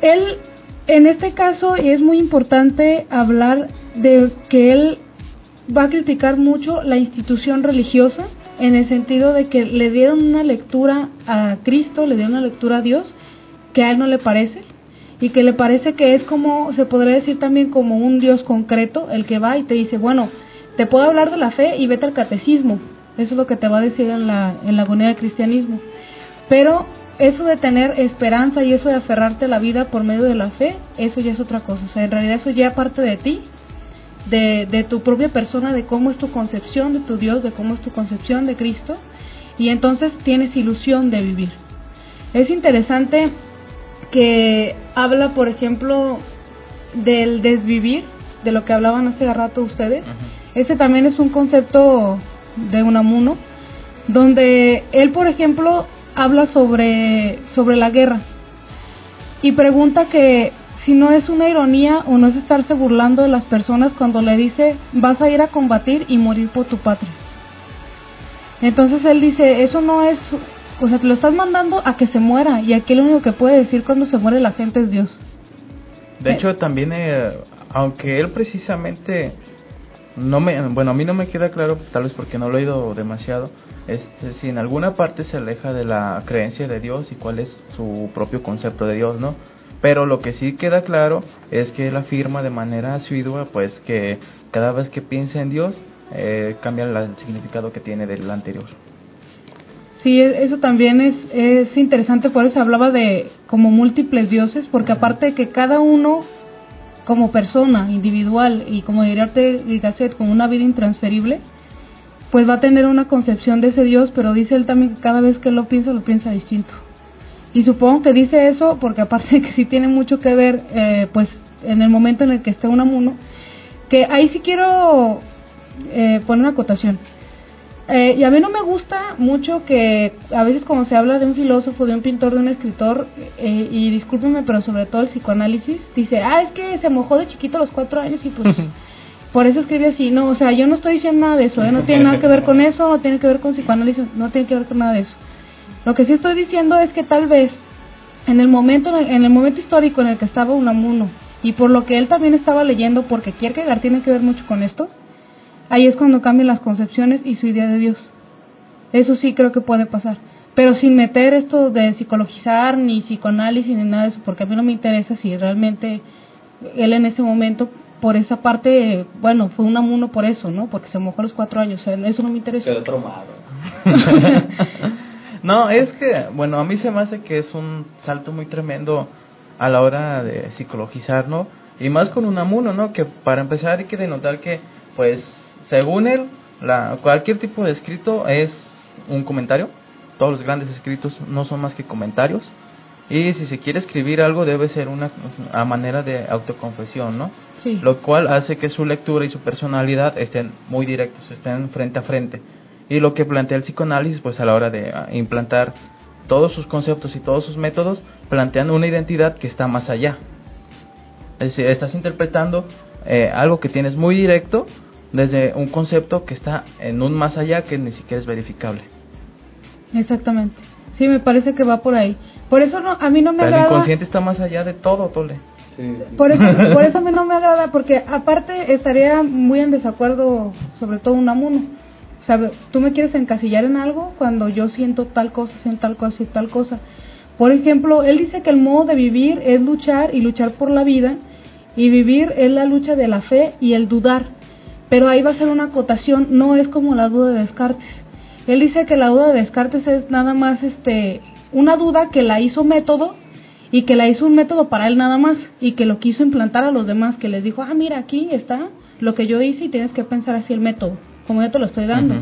Speaker 3: Él, en este caso, es muy importante hablar de que él va a criticar mucho la institución religiosa, en el sentido de que le dieron una lectura a Cristo, le dieron una lectura a Dios, que a él no le parece, y que le parece que es como, se podría decir también como un Dios concreto, el que va y te dice, bueno, te puedo hablar de la fe y vete al catecismo. Eso es lo que te va a decir en la, en la agonía del cristianismo. Pero eso de tener esperanza y eso de aferrarte a la vida por medio de la fe, eso ya es otra cosa. O sea, en realidad eso ya parte de ti, de, de tu propia persona, de cómo es tu concepción de tu Dios, de cómo es tu concepción de Cristo. Y entonces tienes ilusión de vivir. Es interesante que habla, por ejemplo, del desvivir, de lo que hablaban hace rato ustedes, Ese también es un concepto de Unamuno, donde él, por ejemplo, habla sobre, sobre la guerra y pregunta que si no es una ironía o no es estarse burlando de las personas cuando le dice vas a ir a combatir y morir por tu patria. Entonces él dice, eso no es, o sea, te lo estás mandando a que se muera y aquí lo único que puede decir cuando se muere la gente es Dios.
Speaker 2: De hecho, también, eh, aunque él precisamente no me, bueno, a mí no me queda claro, tal vez porque no lo he oído demasiado, este, si en alguna parte se aleja de la creencia de Dios y cuál es su propio concepto de Dios, ¿no? Pero lo que sí queda claro es que él afirma de manera asidua, pues que cada vez que piensa en Dios, eh, cambia el significado que tiene del anterior.
Speaker 3: Sí, e, eso también es, es interesante, por eso hablaba de como múltiples dioses, porque aparte de que cada uno como persona individual y como diría Gasset, con una vida intransferible, pues va a tener una concepción de ese Dios, pero dice él también que cada vez que lo piensa, lo piensa distinto. Y supongo que dice eso porque aparte de que sí tiene mucho que ver, eh, pues en el momento en el que esté un amuno, que ahí sí quiero eh, poner una acotación. Eh, y a mí no me gusta mucho que a veces cuando se habla de un filósofo, de un pintor, de un escritor, eh, y discúlpenme, pero sobre todo el psicoanálisis, dice, ah, es que se mojó de chiquito a los cuatro años y pues *laughs* por eso escribe así. No, o sea, yo no estoy diciendo nada de eso, ¿eh? no tiene nada que ver con eso, no tiene que ver con psicoanálisis, no tiene que ver con nada de eso. Lo que sí estoy diciendo es que tal vez en el momento en el momento histórico en el que estaba Unamuno y por lo que él también estaba leyendo, porque Kierkegaard tiene que ver mucho con esto, ahí es cuando cambian las concepciones y su idea de Dios. Eso sí creo que puede pasar. Pero sin meter esto de psicologizar, ni psicoanálisis, ni nada de eso, porque a mí no me interesa si realmente él en ese momento, por esa parte, bueno, fue un amuno por eso, ¿no? Porque se mojó a los cuatro años, eso no me interesa.
Speaker 4: Pero traumado. *laughs*
Speaker 2: no, es que, bueno, a mí se me hace que es un salto muy tremendo a la hora de psicologizar, ¿no? Y más con un amuno, ¿no? Que para empezar hay que denotar que, pues, según él, la, cualquier tipo de escrito es un comentario. Todos los grandes escritos no son más que comentarios. Y si se quiere escribir algo debe ser una a manera de autoconfesión, ¿no?
Speaker 3: Sí.
Speaker 2: Lo cual hace que su lectura y su personalidad estén muy directos, estén frente a frente. Y lo que plantea el psicoanálisis, pues a la hora de ah, implantar todos sus conceptos y todos sus métodos, plantean una identidad que está más allá. Es decir, estás interpretando eh, algo que tienes muy directo, desde un concepto que está en un más allá que ni siquiera es verificable.
Speaker 3: Exactamente. Sí, me parece que va por ahí. Por eso no, a mí no me
Speaker 2: Pero
Speaker 3: agrada.
Speaker 2: El inconsciente está más allá de todo, Tole.
Speaker 3: Por eso, por eso a mí no me agrada, porque aparte estaría muy en desacuerdo, sobre todo un amuno. O sea, tú me quieres encasillar en algo cuando yo siento tal cosa, siento tal cosa y tal cosa. Por ejemplo, él dice que el modo de vivir es luchar y luchar por la vida, y vivir es la lucha de la fe y el dudar pero ahí va a ser una acotación, no es como la duda de Descartes. Él dice que la duda de Descartes es nada más este una duda que la hizo método y que la hizo un método para él nada más y que lo quiso implantar a los demás, que les dijo, ah, mira, aquí está lo que yo hice y tienes que pensar así el método, como yo te lo estoy dando.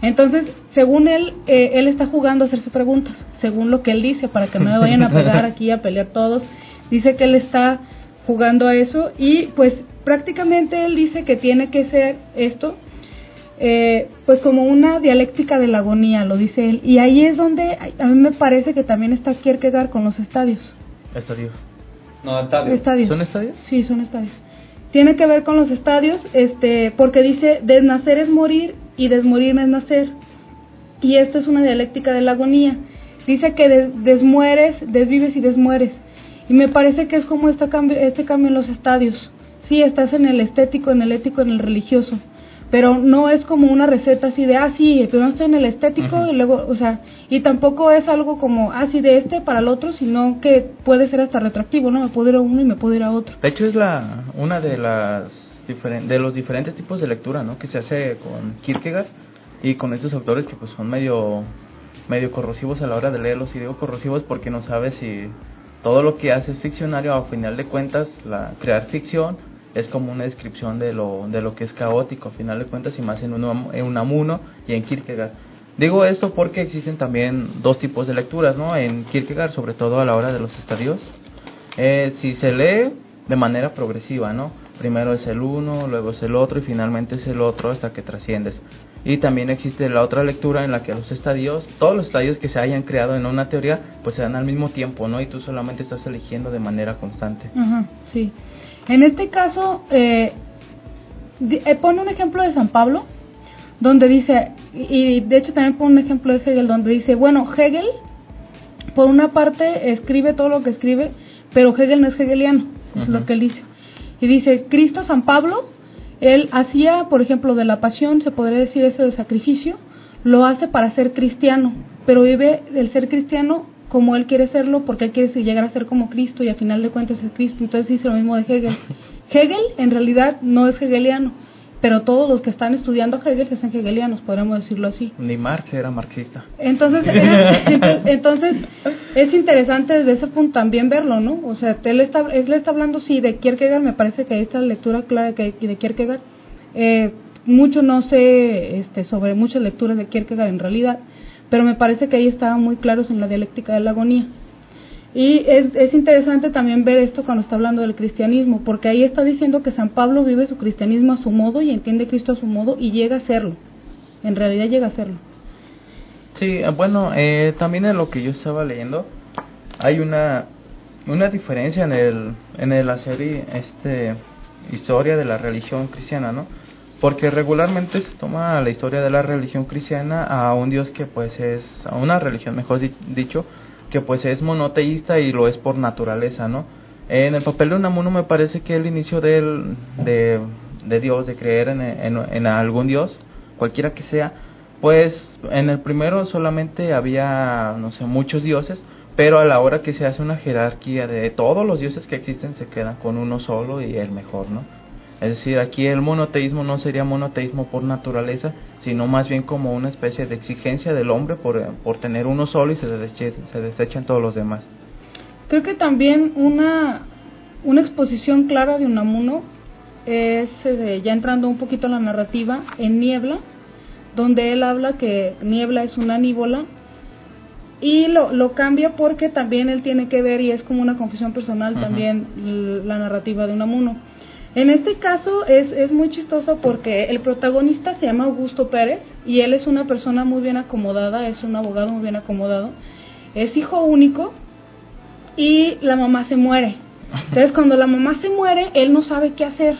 Speaker 3: Entonces, según él, eh, él está jugando a hacerse preguntas, según lo que él dice, para que no me vayan a pegar aquí a pelear todos. Dice que él está jugando a eso y pues prácticamente él dice que tiene que ser esto, eh, pues como una dialéctica de la agonía, lo dice él. Y ahí es donde a mí me parece que también está Kierkegaard con los estadios.
Speaker 2: Estadios.
Speaker 4: No, estadios.
Speaker 3: estadios.
Speaker 2: ¿Son estadios?
Speaker 3: Sí, son estadios. Tiene que ver con los estadios, este, porque dice, desnacer es morir y desmorir es nacer. Y esto es una dialéctica de la agonía. Dice que desmueres, desvives y desmueres. Y me parece que es como este cambio, este cambio en los estadios. Sí, estás en el estético, en el ético, en el religioso, pero no es como una receta así de, ah, sí, primero estoy en el estético y luego, o sea, y tampoco es algo como, ah, sí, de este para el otro, sino que puede ser hasta retroactivo, ¿no? Me puedo ir a uno y me puedo ir a otro.
Speaker 2: De hecho, es la una de las de los diferentes tipos de lectura, ¿no? Que se hace con Kierkegaard y con estos autores que pues son medio medio corrosivos a la hora de leerlos y digo corrosivos porque no sabes si todo lo que hace es ficcionario a final de cuentas la crear ficción es como una descripción de lo, de lo que es caótico, a final de cuentas, y más en, un en Unamuno y en Kierkegaard. Digo esto porque existen también dos tipos de lecturas, ¿no? En Kierkegaard, sobre todo a la hora de los estadios, eh, si se lee de manera progresiva, ¿no? primero es el uno, luego es el otro y finalmente es el otro hasta que trasciendes. Y también existe la otra lectura en la que los estadios, todos los estadios que se hayan creado en una teoría, pues se dan al mismo tiempo, ¿no? Y tú solamente estás eligiendo de manera constante.
Speaker 3: Ajá, sí. En este caso, eh, eh, pone un ejemplo de San Pablo, donde dice, y de hecho también pone un ejemplo de Hegel, donde dice, bueno, Hegel, por una parte, escribe todo lo que escribe, pero Hegel no es hegeliano, es lo que él dice. Y dice, Cristo, San Pablo, él hacía, por ejemplo, de la pasión, se podría decir eso de sacrificio, lo hace para ser cristiano, pero vive el ser cristiano como él quiere serlo, porque él quiere llegar a ser como Cristo y a final de cuentas es Cristo. Entonces dice lo mismo de Hegel. Hegel en realidad no es hegeliano, pero todos los que están estudiando Hegel se hacen hegelianos, podríamos decirlo así.
Speaker 2: Ni Marx era marxista.
Speaker 3: Entonces, *laughs* entonces, entonces, es interesante desde ese punto también verlo, ¿no? O sea, él está, él está hablando, sí, de Kierkegaard, me parece que ahí está la lectura clara que, de Kierkegaard. Eh, mucho no sé este, sobre muchas lecturas de Kierkegaard en realidad, pero me parece que ahí estaban muy claros en la dialéctica de la agonía. Y es, es interesante también ver esto cuando está hablando del cristianismo, porque ahí está diciendo que San Pablo vive su cristianismo a su modo y entiende a Cristo a su modo y llega a serlo. En realidad llega a serlo.
Speaker 2: Sí, eh, bueno, eh, también en lo que yo estaba leyendo hay una una diferencia en el en la serie este historia de la religión cristiana, ¿no? Porque regularmente se toma la historia de la religión cristiana a un dios que pues es a una religión, mejor di- dicho, que pues es monoteísta y lo es por naturaleza, ¿no? En el papel de Unamuno me parece que el inicio del, de, de Dios, de creer en, en, en algún Dios, cualquiera que sea, pues en el primero solamente había, no sé, muchos dioses, pero a la hora que se hace una jerarquía de todos los dioses que existen se quedan con uno solo y el mejor, ¿no? Es decir, aquí el monoteísmo no sería monoteísmo por naturaleza, sino más bien como una especie de exigencia del hombre por, por tener uno solo y se, deseche- se desechan todos los demás.
Speaker 3: Creo que también una, una exposición clara de Unamuno es, eh, ya entrando un poquito a la narrativa, en Niebla, donde él habla que Niebla es una níbola y lo, lo cambia porque también él tiene que ver, y es como una confesión personal también, la narrativa de Unamuno. En este caso es, es muy chistoso porque el protagonista se llama Augusto Pérez y él es una persona muy bien acomodada, es un abogado muy bien acomodado, es hijo único y la mamá se muere. Entonces cuando la mamá se muere, él no sabe qué hacer.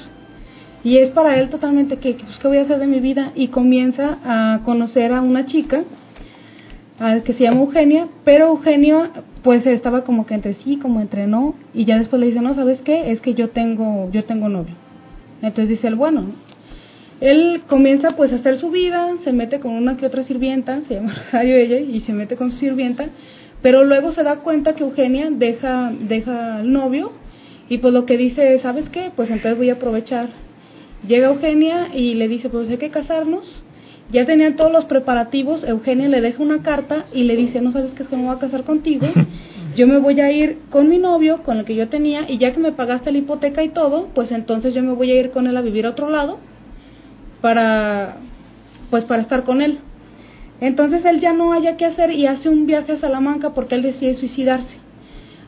Speaker 3: Y es para él totalmente que, pues, ¿qué voy a hacer de mi vida? Y comienza a conocer a una chica que se llama Eugenia, pero Eugenio pues estaba como que entre sí, como entre no, y ya después le dice, no, ¿sabes qué? Es que yo tengo, yo tengo novio. Entonces dice él, bueno, él comienza pues a hacer su vida, se mete con una que otra sirvienta, se llama *laughs* Rosario ella, y se mete con su sirvienta, pero luego se da cuenta que Eugenia deja, deja al novio, y pues lo que dice es, ¿sabes qué? Pues entonces voy a aprovechar. Llega Eugenia y le dice, pues hay que casarnos. Ya tenían todos los preparativos, Eugenia le deja una carta y le dice, no sabes qué es que me voy a casar contigo, *laughs* yo me voy a ir con mi novio, con el que yo tenía, y ya que me pagaste la hipoteca y todo, pues entonces yo me voy a ir con él a vivir a otro lado para, pues para estar con él. Entonces él ya no haya qué hacer y hace un viaje a Salamanca porque él decide suicidarse.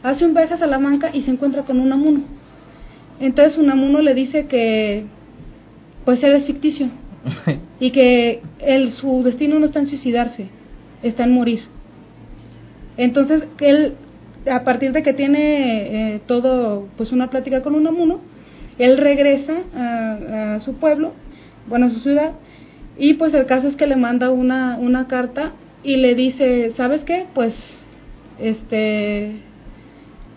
Speaker 3: Hace un viaje a Salamanca y se encuentra con un amuno. Entonces un amuno le dice que pues él es ficticio *laughs* y que él, su destino no está en suicidarse, está en morir. Entonces él, a partir de que tiene eh, todo, pues una plática con un amuno, él regresa a, a su pueblo, bueno, a su ciudad, y pues el caso es que le manda una, una carta y le dice, ¿sabes qué? Pues, este,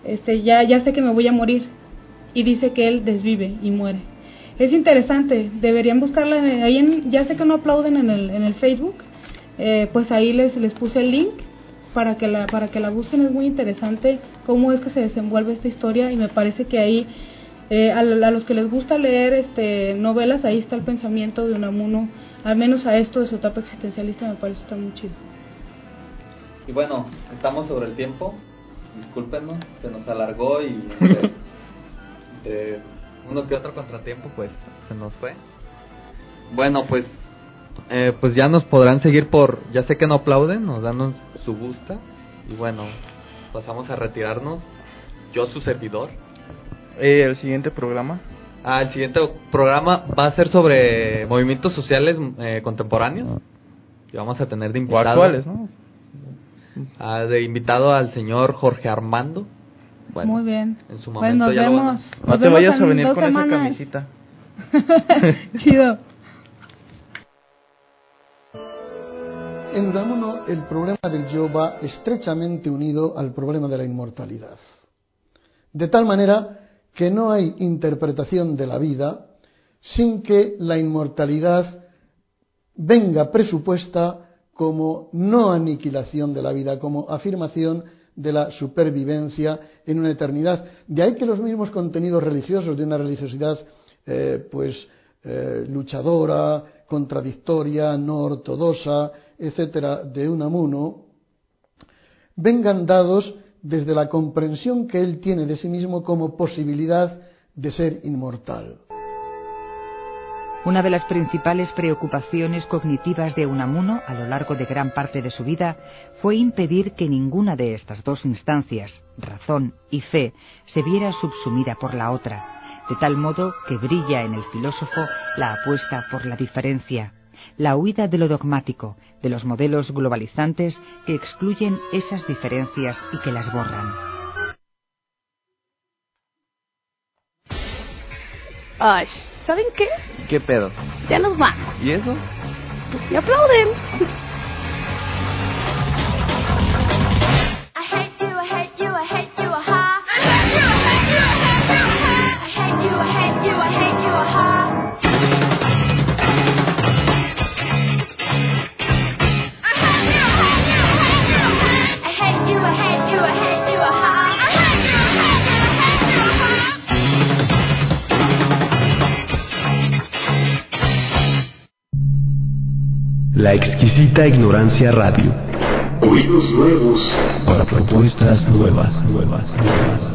Speaker 3: este, ya, ya sé que me voy a morir. Y dice que él desvive y muere. Es interesante, deberían buscarla en- ahí en, ya sé que no aplauden en el, en el Facebook, eh, pues ahí les, les puse el link para que la para que la busquen es muy interesante cómo es que se desenvuelve esta historia y me parece que ahí eh, a, a los que les gusta leer este novelas ahí está el pensamiento de Unamuno al menos a esto de su etapa existencialista me parece está muy chido
Speaker 4: Y bueno, estamos sobre el tiempo. Discúlpenos, se nos alargó y *laughs* entre uno que otro contratiempo, pues se nos fue. Bueno, pues eh, pues ya nos podrán seguir por. Ya sé que no aplauden, nos dan su gusta. Y bueno, pasamos a retirarnos. Yo, su servidor.
Speaker 2: Eh, el siguiente programa
Speaker 4: Ah, el siguiente programa va a ser sobre movimientos sociales eh, contemporáneos. Y vamos a tener de invitado.
Speaker 2: actuales, ¿no?
Speaker 4: ah, de invitado al señor Jorge Armando. Bueno,
Speaker 7: Muy bien.
Speaker 4: En su
Speaker 7: Pues
Speaker 4: momento
Speaker 7: nos
Speaker 4: ya lo van a-
Speaker 7: vemos.
Speaker 2: No
Speaker 7: nos
Speaker 2: te
Speaker 7: vemos
Speaker 2: vayas a
Speaker 7: en
Speaker 2: venir con esa camisita. *laughs*
Speaker 7: Chido.
Speaker 13: En Unamuno, el problema del yo va estrechamente unido al problema de la inmortalidad. De tal manera que no hay interpretación de la vida sin que la inmortalidad venga presupuesta como no aniquilación de la vida, como afirmación de la supervivencia en una eternidad. De ahí que los mismos contenidos religiosos de una religiosidad eh, pues eh, luchadora, contradictoria, no ortodoxa, etcétera, de Unamuno, vengan dados desde la comprensión que él tiene de sí mismo como posibilidad de ser inmortal.
Speaker 14: Una de las principales preocupaciones cognitivas de Unamuno a lo largo de gran parte de su vida fue impedir que ninguna de estas dos instancias, razón y fe, se viera subsumida por la otra, de tal modo que brilla en el filósofo la apuesta por la diferencia, la huida de lo dogmático, de los modelos globalizantes que excluyen esas diferencias y que las borran.
Speaker 15: Ay, ¿saben qué?
Speaker 2: ¿Qué pedo?
Speaker 15: Ya nos vamos.
Speaker 2: ¿Y eso?
Speaker 15: Pues me aplauden.
Speaker 5: La exquisita ignorancia radio.
Speaker 6: Oídos nuevos
Speaker 5: Para propuestas nuevas, nuevas, nuevas.